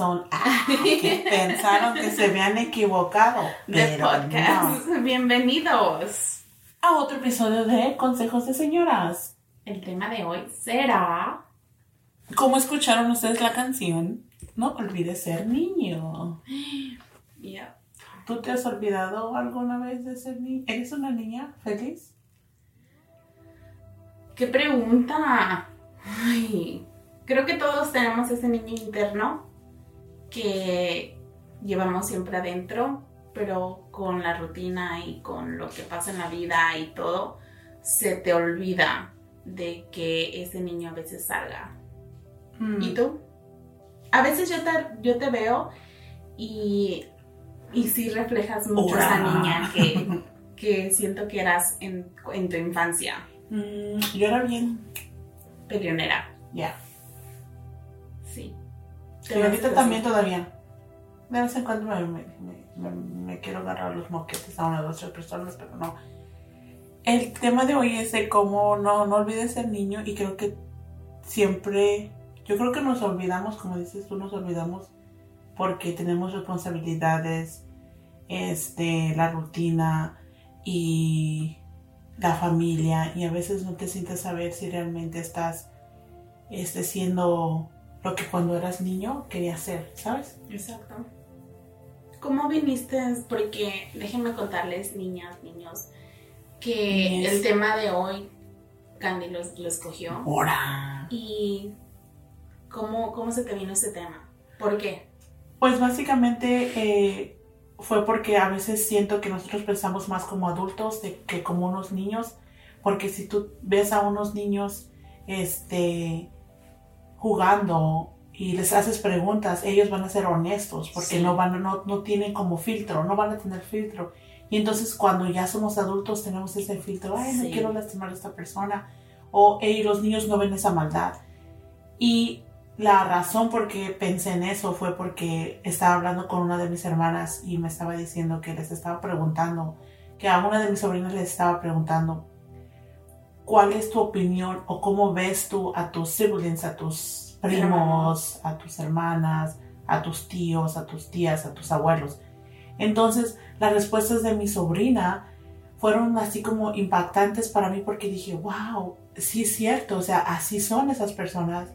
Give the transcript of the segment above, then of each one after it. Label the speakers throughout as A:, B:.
A: razón. Ah, que pensaron que se habían equivocado.
B: De podcast. Bienvenidos
A: a otro episodio de Consejos de Señoras.
B: El tema de hoy será.
A: Como escucharon ustedes la canción, no olvides ser niño.
B: Yeah.
A: ¿Tú te has olvidado alguna vez de ser niño? ¿Eres una niña feliz?
B: ¿Qué pregunta? Ay, creo que todos tenemos ese niño interno que llevamos siempre adentro, pero con la rutina y con lo que pasa en la vida y todo, se te olvida de que ese niño a veces salga.
A: Mm.
B: ¿Y tú? A veces yo te, yo te veo y, y sí reflejas mucho esa niña que, que siento que eras en, en tu infancia,
A: Mm, yo era bien.
B: peleonera.
A: Ya.
B: Sí.
A: Y ahorita también todavía. De vez en cuando me, me- me- me quiero agarrar los moquetes a una o dos tres personas, pero no. El tema de hoy es de cómo no, no olvides ser niño y creo que siempre, yo creo que nos olvidamos, como dices tú, nos olvidamos porque tenemos responsabilidades, este, la rutina y la familia y a veces no te sientes saber si realmente estás este, siendo lo que cuando eras niño querías ser, ¿sabes?
B: Exacto. ¿Cómo viniste? Porque déjenme contarles, niñas, niños, que el tema de hoy Candy lo, lo escogió.
A: Ahora.
B: ¿Y cómo, cómo se te vino ese tema? ¿Por qué?
A: Pues básicamente eh, fue porque a veces siento que nosotros pensamos más como adultos de, que como unos niños, porque si tú ves a unos niños este, jugando y les haces preguntas, ellos van a ser honestos, porque
B: Sí.
A: no, van, no, no tienen como filtro, no van a tener filtro. Y entonces cuando ya somos adultos tenemos ese filtro, ay, no quiero lastimar a esta persona, o "Ey, los niños no ven esa maldad. Y la razón por qué pensé en eso fue porque estaba hablando con una de mis hermanas y me estaba diciendo que les estaba preguntando, que a una de mis sobrinas les estaba preguntando, ¿cuál es tu opinión o cómo ves tú a tus siblings, a tus primos, a tus hermanas, a tus tíos, a tus tías, a tus abuelos? Entonces, las respuestas de mi sobrina fueron así como impactantes para mí porque dije, wow, sí es cierto, o sea, así son esas personas.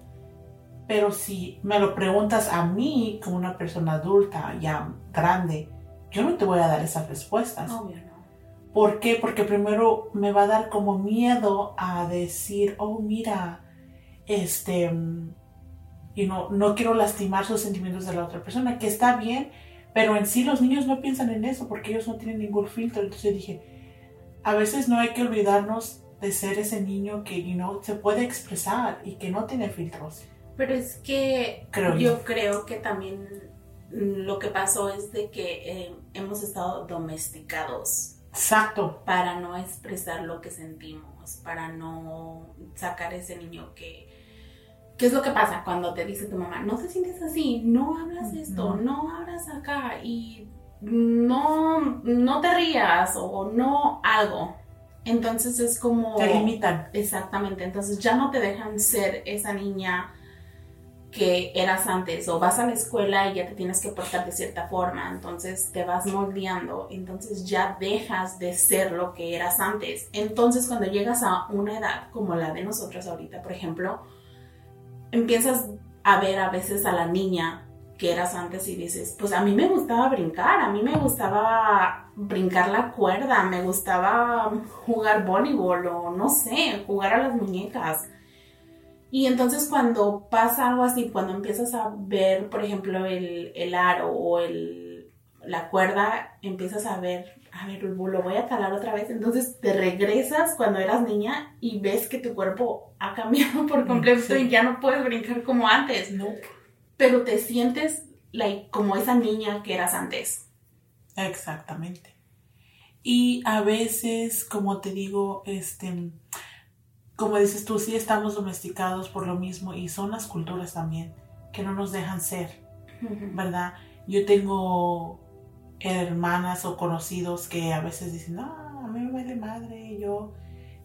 A: Pero si me lo preguntas a mí como una persona adulta, ya grande, yo no te voy a dar esas respuestas.
B: Obvio, no.
A: ¿Por qué? Porque primero me va a dar como miedo a decir, oh, mira, este, y no, no quiero lastimar sus sentimientos de la otra persona, que está bien, pero en sí los niños no piensan en eso porque ellos no tienen ningún filtro. Entonces yo dije, a veces no hay que olvidarnos de ser ese niño que, you know, se puede expresar y que no tiene filtros.
B: Pero es que
A: Creo
B: yo
A: yo.
B: creo que también mm, lo que pasó es de que eh, hemos estado domesticados
A: Exacto.
B: para no expresar lo que sentimos, para no sacar ese niño que... ¿Qué es lo que pasa cuando te dice tu mamá, no te sientes así, no hablas esto,
A: Ujú.
B: no hablas acá y no, no te rías o no algo? Entonces es como...
A: Te limitan.
B: Exactamente, entonces ya no te dejan ser esa niña que eras antes o vas a la escuela y ya te tienes que portar de cierta forma, entonces te vas moldeando, entonces ya dejas de ser lo que eras antes. Entonces cuando llegas a una edad como la de nosotros ahorita, por ejemplo, empiezas a ver a veces a la niña que eras antes y dices, pues a mí me gustaba brincar, a mí me gustaba brincar la cuerda, me gustaba jugar voleibol o no sé, jugar a las muñecas. Y entonces cuando pasa algo así, cuando empiezas a ver, por ejemplo, el, el aro o el, la cuerda, empiezas a ver, a ver, lo voy a calar otra vez. Entonces te regresas cuando eras niña y ves que tu cuerpo ha cambiado por completo
A: Sí.
B: y ya no puedes brincar como antes
A: No.
B: pero te sientes like, como esa niña que eras antes.
A: Exactamente. Y a veces, como te digo, este, como dices tú, sí estamos domesticados por lo mismo y son las culturas también que no nos dejan ser, ¿verdad? Yo tengo hermanas o conocidos que a veces dicen, no, a mí me vale madre, yo,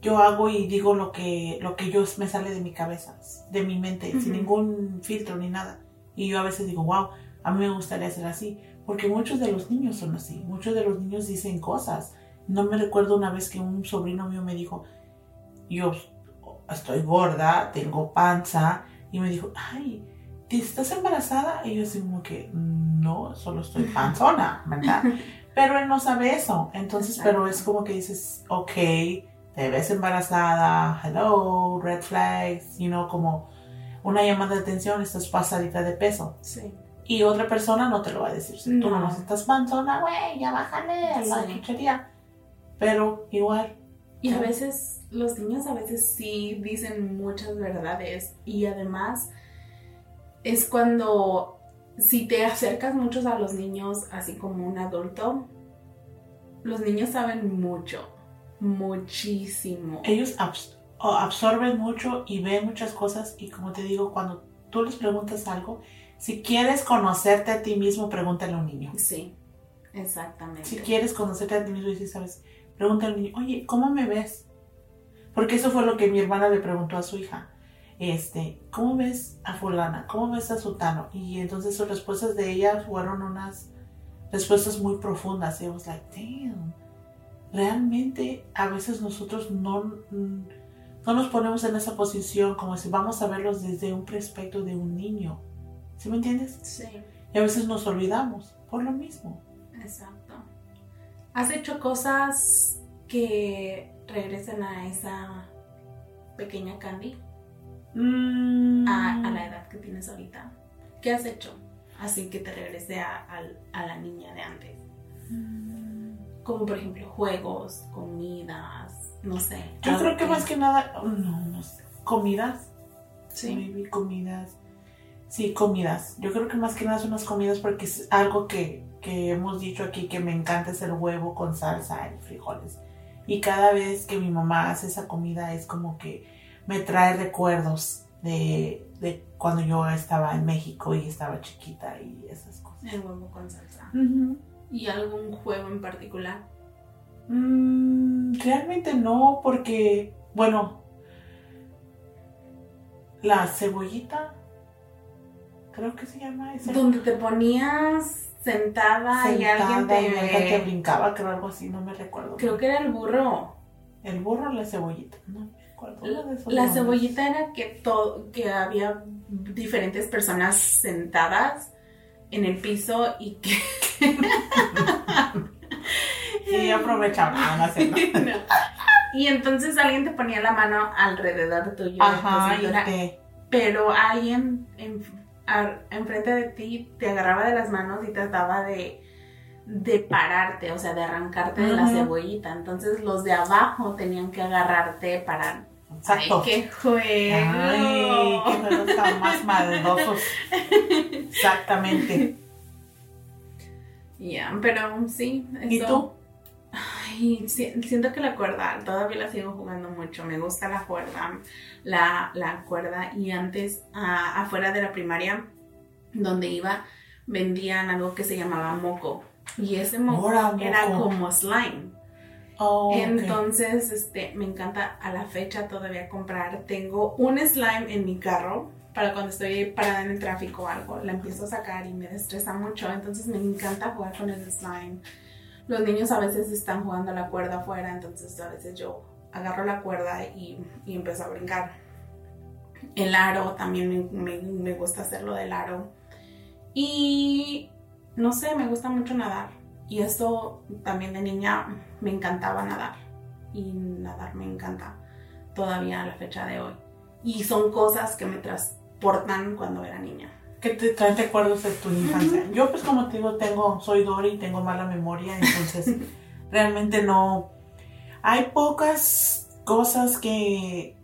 A: yo hago y digo lo que, lo que yo me sale de mi cabeza, de mi mente, sin ningún filtro ni nada. Y yo a veces digo, wow, A mí me gustaría ser así, porque muchos de los niños son así, muchos de los niños dicen cosas. No me recuerdo una vez que un sobrino mío me dijo, yo estoy gorda, tengo panza, y me dijo, ay, ¿estás embarazada? Y yo así como que, no, solo estoy panzona, ¿verdad? Pero él no sabe eso. Entonces, pero es como que dices, ok, te ves embarazada, hello, red flags, you know, como una llamada de atención, estás pasadita de peso.
B: Sí.
A: Y otra persona no te lo va a decir. Si tú
B: No.
A: no estás panzona, güey, ya bájale la
B: Sí.
A: chuchería. Pero igual,
B: Y a veces, los niños a veces sí dicen muchas verdades y además es cuando si te acercas mucho a los niños, así como un adulto, los niños saben mucho, muchísimo.
A: ellos abs- o absorben mucho y ven muchas cosas. Y como te digo, cuando tú les preguntas algo, si quieres conocerte a ti mismo, pregúntale a un niño.
B: Sí, exactamente.
A: Si quieres conocerte a ti mismo y si sabes, pregúntale a un niño, oye, ¿cómo me ves? Porque eso fue lo que mi hermana le preguntó a su hija. Este, ¿cómo ves a fulana? ¿Cómo ves a sultano? Y entonces sus respuestas de ella fueron unas respuestas muy profundas. Y I was like, damn. Realmente a veces nosotros no, mm, no nos ponemos en esa posición como si vamos a verlos desde un perspecto de un niño. ¿Sí me entiendes?
B: Sí,
A: Y a veces nos olvidamos por lo mismo.
B: exacto. ¿Has hecho cosas que regresen a esa pequeña Candy?
A: Mm.
B: a, a la edad que tienes ahorita? ¿Qué has hecho? Así que te regrese a, la niña de antes. Como por ejemplo juegos, comidas, no sé.
A: Yo creo que más que nada, no, no sé, comidas,
B: Sí,
A: comidas, sí, comidas. Yo creo que más que nada son las comidas porque es algo que, que hemos dicho aquí que me encanta es el huevo con salsa y frijoles. Y cada vez que mi mamá hace esa comida es como que me trae recuerdos de, de cuando yo estaba en México y estaba chiquita y esas cosas.
B: el huevo con salsa. ¿Y algún juego en particular?
A: Mm, realmente no, porque, bueno, la cebollita, creo que se llama esa.
B: Donde te ponías sentada, y alguien
A: sentada y alguien te
B: te...
A: brincaba, creo algo así, no me recuerdo.
B: Creo que era el burro.
A: El burro o la cebollita, no me esos
B: La
A: nombres.
B: cebollita era que, todo, que había diferentes personas sentadas en el piso y que...
A: Y aprovechaba, ah, no ¿no?
B: No. Y entonces alguien te ponía la mano alrededor tuyo.
A: Ajá,
B: de tu
A: y te...
B: pero alguien en, enfrente de ti te agarraba de las manos y trataba de, de pararte, o sea, de arrancarte de la cebollita. Entonces los de abajo tenían que agarrarte para...
A: Exacto.
B: ¡Ay, qué juego!
A: Ay, qué juegos tan más maldosos. Exactamente.
B: Ya, pero sí.
A: ¿Y tú?
B: Ay, si- siento que la cuerda, todavía la sigo jugando mucho. Me gusta la cuerda, la, la cuerda. Y antes, a- afuera de la primaria, donde iba, vendían algo que se llamaba moco. Y ese moco
A: Ahora,
B: era
A: moco.
B: como slime.
A: Oh.
B: Entonces, este, me encanta a la fecha todavía comprar. Tengo un slime en mi carro para cuando estoy parada en el tráfico o algo. La empiezo a sacar y me destresa mucho. Entonces, me encanta jugar con el slime. Los niños a veces están jugando la cuerda afuera, entonces a veces yo agarro la cuerda y, y empiezo a brincar. El aro también me, me- me gusta hacerlo del aro. Y no sé, me gusta mucho nadar. Y esto también de niña me encantaba nadar. Y nadar me encanta todavía a la fecha de hoy. Y son cosas que me transportan cuando era niña.
A: Que te traen recuerdos de tu infancia. Yo pues como te digo, tengo, soy Dory, tengo mala memoria, entonces realmente no... Hay pocas cosas que,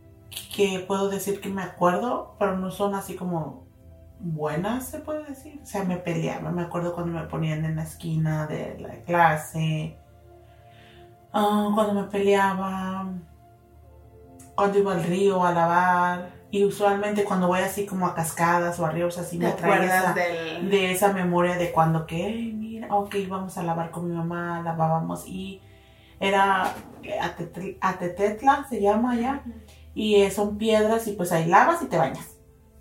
A: que puedo decir que me acuerdo, pero no son así como buenas, se puede decir. O sea, me peleaba, me acuerdo cuando me ponían en la esquina de la clase, ah, cuando me peleaba, cuando iba al río a lavar. Y usualmente cuando voy así como a cascadas o a ríos así
B: ¿Te
A: me trae esa,
B: acuerdas del...?
A: de esa memoria de cuando que, "Ey, mira, ok, vamos a lavar con mi mamá, lavábamos y era eh, Atetetla, se llama allá, y eh, son piedras y pues ahí lavas y te bañas.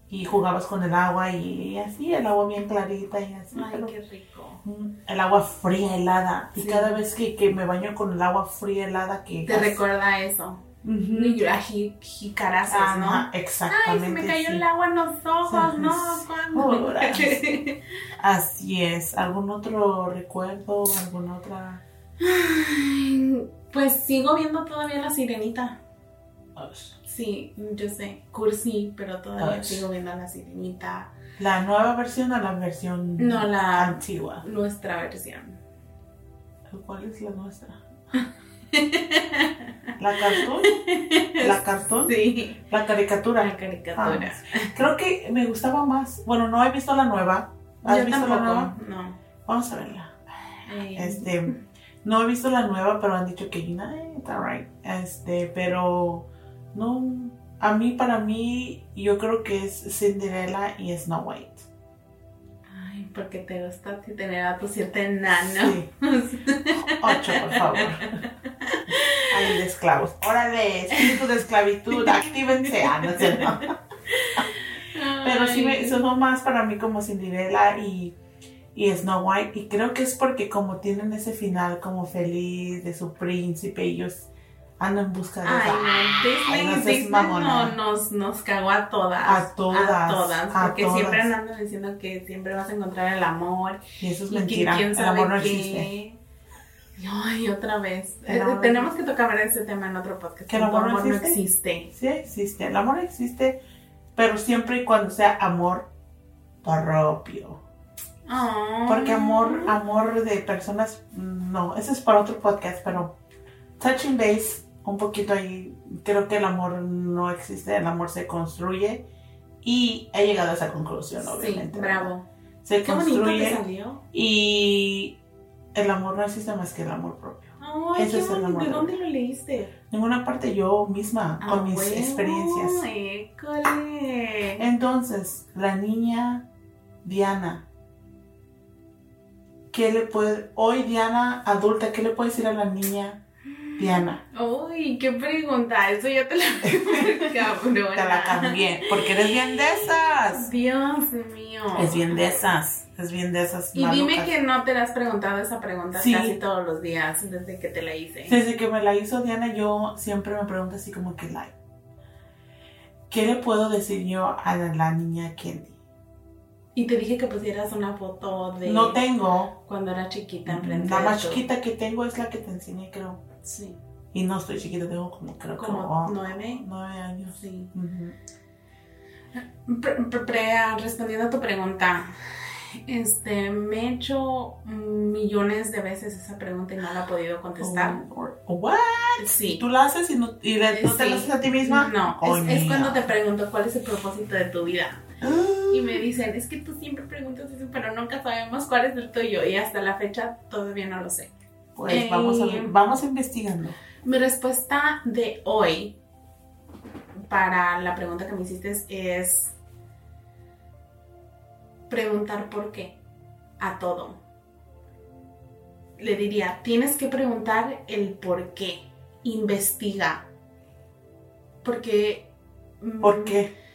A: y jugabas con el agua y así, el agua bien clarita y así.
B: Ay,
A: pero-
B: qué rico.
A: Mm, El agua fría, helada. Y cada vez que, que me baño con el agua fría, helada, que...
B: Te recuerda eso.
A: Ujú.
B: Y a ji- jicarazos, ¿no?
A: Ajá,
B: Ay,
A: exactamente.
B: se me cayó
A: sí.
B: el agua en los ojos, ¿no?
A: Horas. Así es. ¿Algún otro recuerdo? ¿Alguna otra...?
B: Pues sigo viendo todavía la sirenita. Sí, yo sé, cursi, pero todavía sigo viendo la sirenita.
A: ¿La nueva versión o la versión
B: No, la-
A: antigua?
B: Nuestra versión.
A: ¿Cuál es la nuestra? ¿La cartón? ¿La cartón?
B: Sí,
A: ¿La caricatura?
B: la caricatura.
A: Creo que me gustaba más. Bueno, no he visto la nueva. ¿Has
B: Yo
A: visto
B: tampoco,
A: la nueva?
B: no.
A: Vamos a verla. Este, no he visto la nueva, pero han dicho que eh, está right. Este, pero no, a mí, para mí, yo creo que es Cinderella y Snow White.
B: Ay, porque te gusta tener a tu cierta enano.
A: Sí. Ocho, por favor. Ay, de esclavos. Órale, espíritu de esclavitud, actívense. Ah, no sé, no. Pero sí me sonó más para mí como Cinderella y, y Snow White. Y creo que es porque como tienen ese final como feliz de su príncipe, ellos andan en busca de
B: Ay, no, Disney,
A: Ay, no
B: nos, nos cagó a todas.
A: A todas,
B: A todas.
A: a
B: Porque
A: todas.
B: siempre andan diciendo que siempre vas a encontrar el amor.
A: Y eso es
B: y
A: mentira. El amor no existe.
B: Ay, otra vez. Eh,
A: no
B: tenemos que tocar ese tema en otro podcast.
A: ¿Que el amor no existe?
B: existe.
A: Sí existe. El amor existe, pero siempre y cuando sea amor propio.
B: Oh.
A: Porque amor, amor de personas, no, eso es para otro podcast, pero touching base, un poquito ahí, creo que el amor no existe, el amor se construye y he llegado a esa conclusión,
B: Sí,
A: obviamente. ¿verdad?
B: bravo.
A: Se
B: Qué bonito te
A: construye
B: salió.
A: y el amor no existe más que el amor propio.
B: Ay,
A: Ese es el amor
B: ¿De
A: de
B: dónde lo leíste?
A: Ninguna parte yo misma,
B: Ah,
A: con mis
B: huevo,
A: experiencias.
B: école.
A: Entonces, la niña Diana, ¿qué le puede, hoy Diana adulta, qué le puede decir a la niña Diana?
B: Uy, qué pregunta. Eso ya te la cabrona.
A: Te la cambié, porque eres bien de esas.
B: Dios mío.
A: Es bien de esas, es bien de esas.
B: Y dime
A: malucas.
B: que no te has preguntado esa pregunta
A: Sí.
B: casi todos los días desde que te la hice.
A: Desde que me la hizo Diana, yo siempre me pregunto así como que, like, ¿qué le puedo decir yo a la, niña Candy?
B: Y te dije que pusieras una foto de
A: No tengo,
B: cuando era chiquita enfrente
A: la más chiquita que tengo es la que te enseñé, creo.
B: Sí.
A: Y no estoy chiquita, tengo como, creo
B: Como
A: oh,
B: nueve.
A: nueve años.
B: Sí.
A: Ujú.
B: Pre- pre- pre- respondiendo a tu pregunta, este, me he hecho millones de veces esa pregunta y no la he podido contestar.
A: Oh, oh, what?
B: Sí.
A: ¿Tú la haces y no, y le- no te la haces a ti misma?
B: No,
A: Oh,
B: es, cuando te pregunto cuál es el propósito de tu vida. Y me dicen, es que tú siempre preguntas eso, pero nunca sabemos cuál es el tuyo. Y hasta la fecha todavía no lo sé.
A: Pues vamos, a,
B: Eh,
A: vamos investigando.
B: Mi respuesta de hoy para la pregunta que me hiciste es preguntar por qué a todo. Le diría, tienes que preguntar el por qué. Investiga. Porque... mm,
A: ¿Por qué?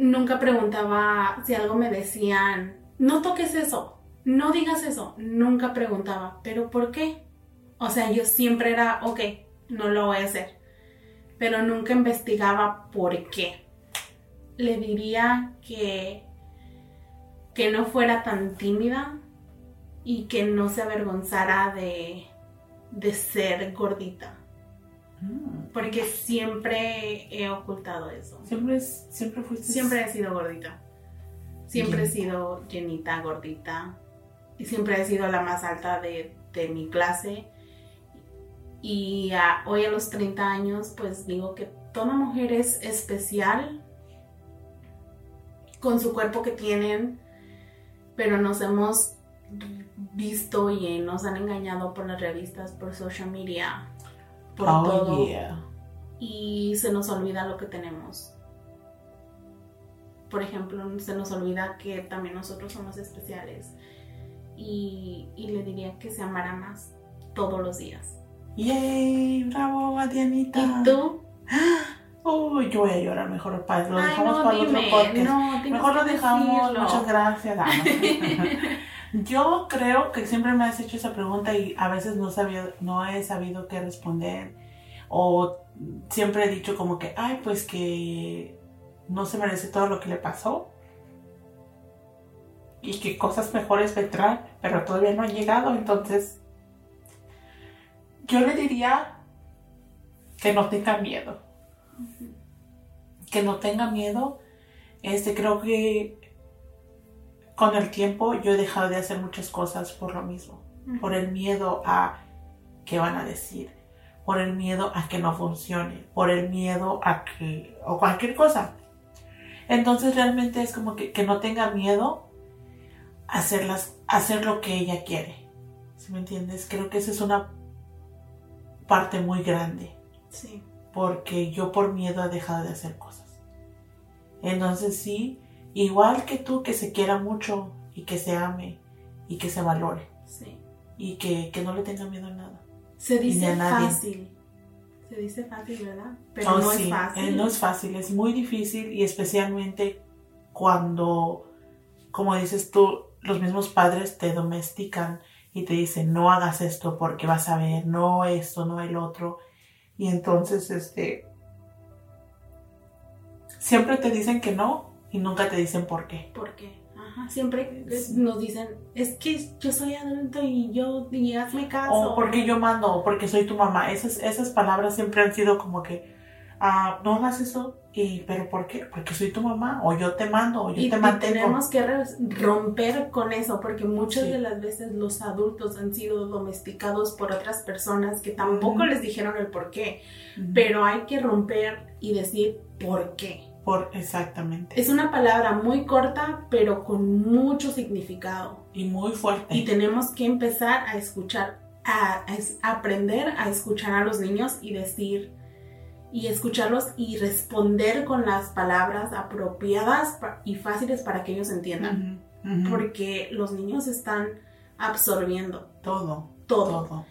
B: nunca preguntaba si algo me decían, no toques eso, no digas eso, nunca preguntaba, pero ¿por qué? O sea, yo siempre era, ok, no lo voy a hacer, pero nunca investigaba por qué. Le diría que, que no fuera tan tímida y que no se avergonzara de, de ser gordita,
A: Mm.
B: porque siempre he ocultado eso.
A: Siempre, es- siempre fuiste.
B: Siempre he sido gordita. Siempre he sido llenita, gordita. Y siempre he sido la más alta de, de mi clase. Y hoy a los 30 años, pues digo que toda mujer es especial con su cuerpo que tienen, pero nos hemos visto y nos han engañado por las revistas, por social media, por
A: Oh,
B: todo
A: yeah.
B: y se nos olvida lo que tenemos. Por ejemplo, se nos olvida que también nosotros somos especiales y, y le diría que se amara más todos los días.
A: Yay, bravo, Dianita.
B: ¿Y tú?
A: Uy, yo voy a llorar mejor, padre. Lo
B: Ay,
A: dejamos
B: no,
A: para
B: dime,
A: otro podcast.
B: no,
A: mejor lo dejamos.
B: decirlo.
A: Muchas gracias. Yo creo que siempre me has hecho esa pregunta y a veces no, sabía, no he sabido qué responder. O siempre he dicho como que, ay, pues que no se merece todo lo que le pasó. Y que cosas mejores vendrán, pero todavía no han llegado. Entonces, yo le diría que no tenga miedo. Que no tenga miedo. Este, creo que con el tiempo yo he dejado de hacer muchas cosas por lo mismo. Por el miedo a qué van a decir. Por el miedo a que no funcione. Por el miedo a que... o cualquier cosa. Entonces realmente es como que, que no tenga miedo a hacerlas, a hacer lo que ella quiere. ¿Sí me entiendes? Creo que esa es una parte muy grande
B: Sí.
A: Porque yo por miedo he dejado de hacer cosas. Entonces sí, igual que tú, que se quiera mucho y que se ame y que se valore
B: Sí.
A: y que, que no le tenga miedo a nada.
B: Se dice fácil. Se dice fácil, ¿verdad? Pero
A: Oh,
B: no
A: sí,
B: es fácil.
A: eh, no es fácil, es muy difícil y especialmente cuando, como dices tú, los mismos padres te domestican y te dicen no hagas esto porque vas a ver, no esto, no el otro. Y entonces, este, siempre te dicen que no y nunca te dicen por qué.
B: ¿Por qué? Ajá. Siempre nos dicen, es que yo soy adulto y yo, y hazme caso.
A: O porque yo mando, o porque soy tu mamá. Esas, esas palabras siempre han sido como que, ah, no hagas eso, y, pero ¿por qué? Porque soy tu mamá, o yo te mando, o yo
B: Y,
A: te
B: y
A: mantengo.
B: tenemos que romper con eso, porque muchas
A: Sí.
B: de las veces los adultos han sido domesticados por otras personas que tampoco les dijeron el por qué, pero hay que romper y decir por qué.
A: Por, exactamente.
B: Es una palabra muy corta, pero con mucho significado.
A: y muy fuerte.
B: Y tenemos que empezar a escuchar, a, aprender a escuchar a los niños y decir, y escucharlos y responder con las palabras apropiadas y fáciles para que ellos entiendan. Porque los niños están absorbiendo
A: todo,
B: todo.
A: todo.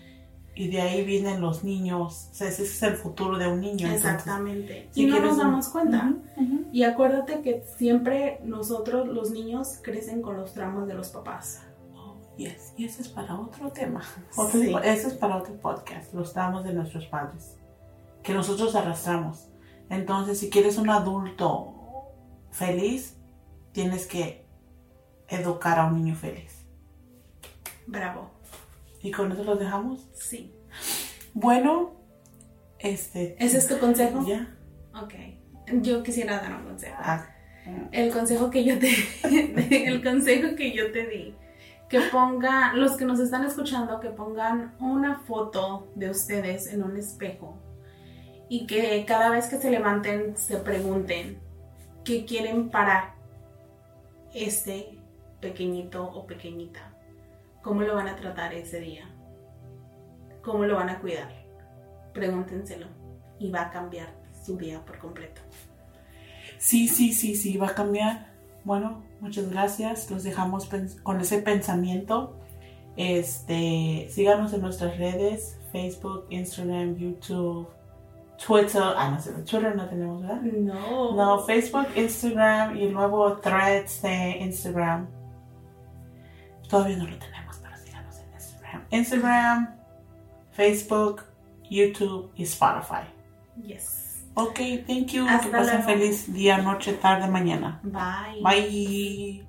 A: Y de ahí vienen los niños. O sea, ese es el futuro de un niño. entonces,
B: Exactamente.
A: si
B: y no nos
A: un-
B: damos cuenta. Y acuérdate que siempre nosotros, los niños, crecen con los traumas de los papás.
A: Oh, yes. Y ese es para otro tema. Otro-
B: Sí.
A: Ese es para otro podcast. Los tramos de nuestros padres. Que nosotros arrastramos. Entonces, si quieres un adulto feliz, tienes que educar a un niño feliz.
B: Bravo.
A: Y con eso los dejamos.
B: Sí.
A: Bueno, este.
B: ¿Ese es tu consejo?
A: Ya.
B: Ok. Yo quisiera dar un consejo.
A: Ah,
B: El consejo que yo te el consejo que yo te di que ponga los que nos están escuchando que pongan una foto de ustedes en un espejo y que cada vez que se levanten se pregunten qué quieren para este pequeñito o pequeñita cómo lo van a tratar ese día cómo lo van a cuidar pregúntenselo y va a cambiar su día por completo
A: Sí, sí, sí, sí, va a cambiar. Bueno, muchas gracias. Los dejamos con ese pensamiento. Este, síganos en nuestras redes, Facebook, Instagram, YouTube, Twitter. Ah, no sé, Twitter no tenemos, ¿verdad?
B: no
A: No, Facebook, Instagram y el nuevo Threads de Instagram. Todavía no lo tenemos, pero síganos en Instagram. Instagram, Facebook, YouTube y Spotify.
B: yes
A: Ok, thank you.
B: Hasta
A: que pasen
B: luego.
A: feliz día, noche, tarde, mañana.
B: Bye.
A: Bye.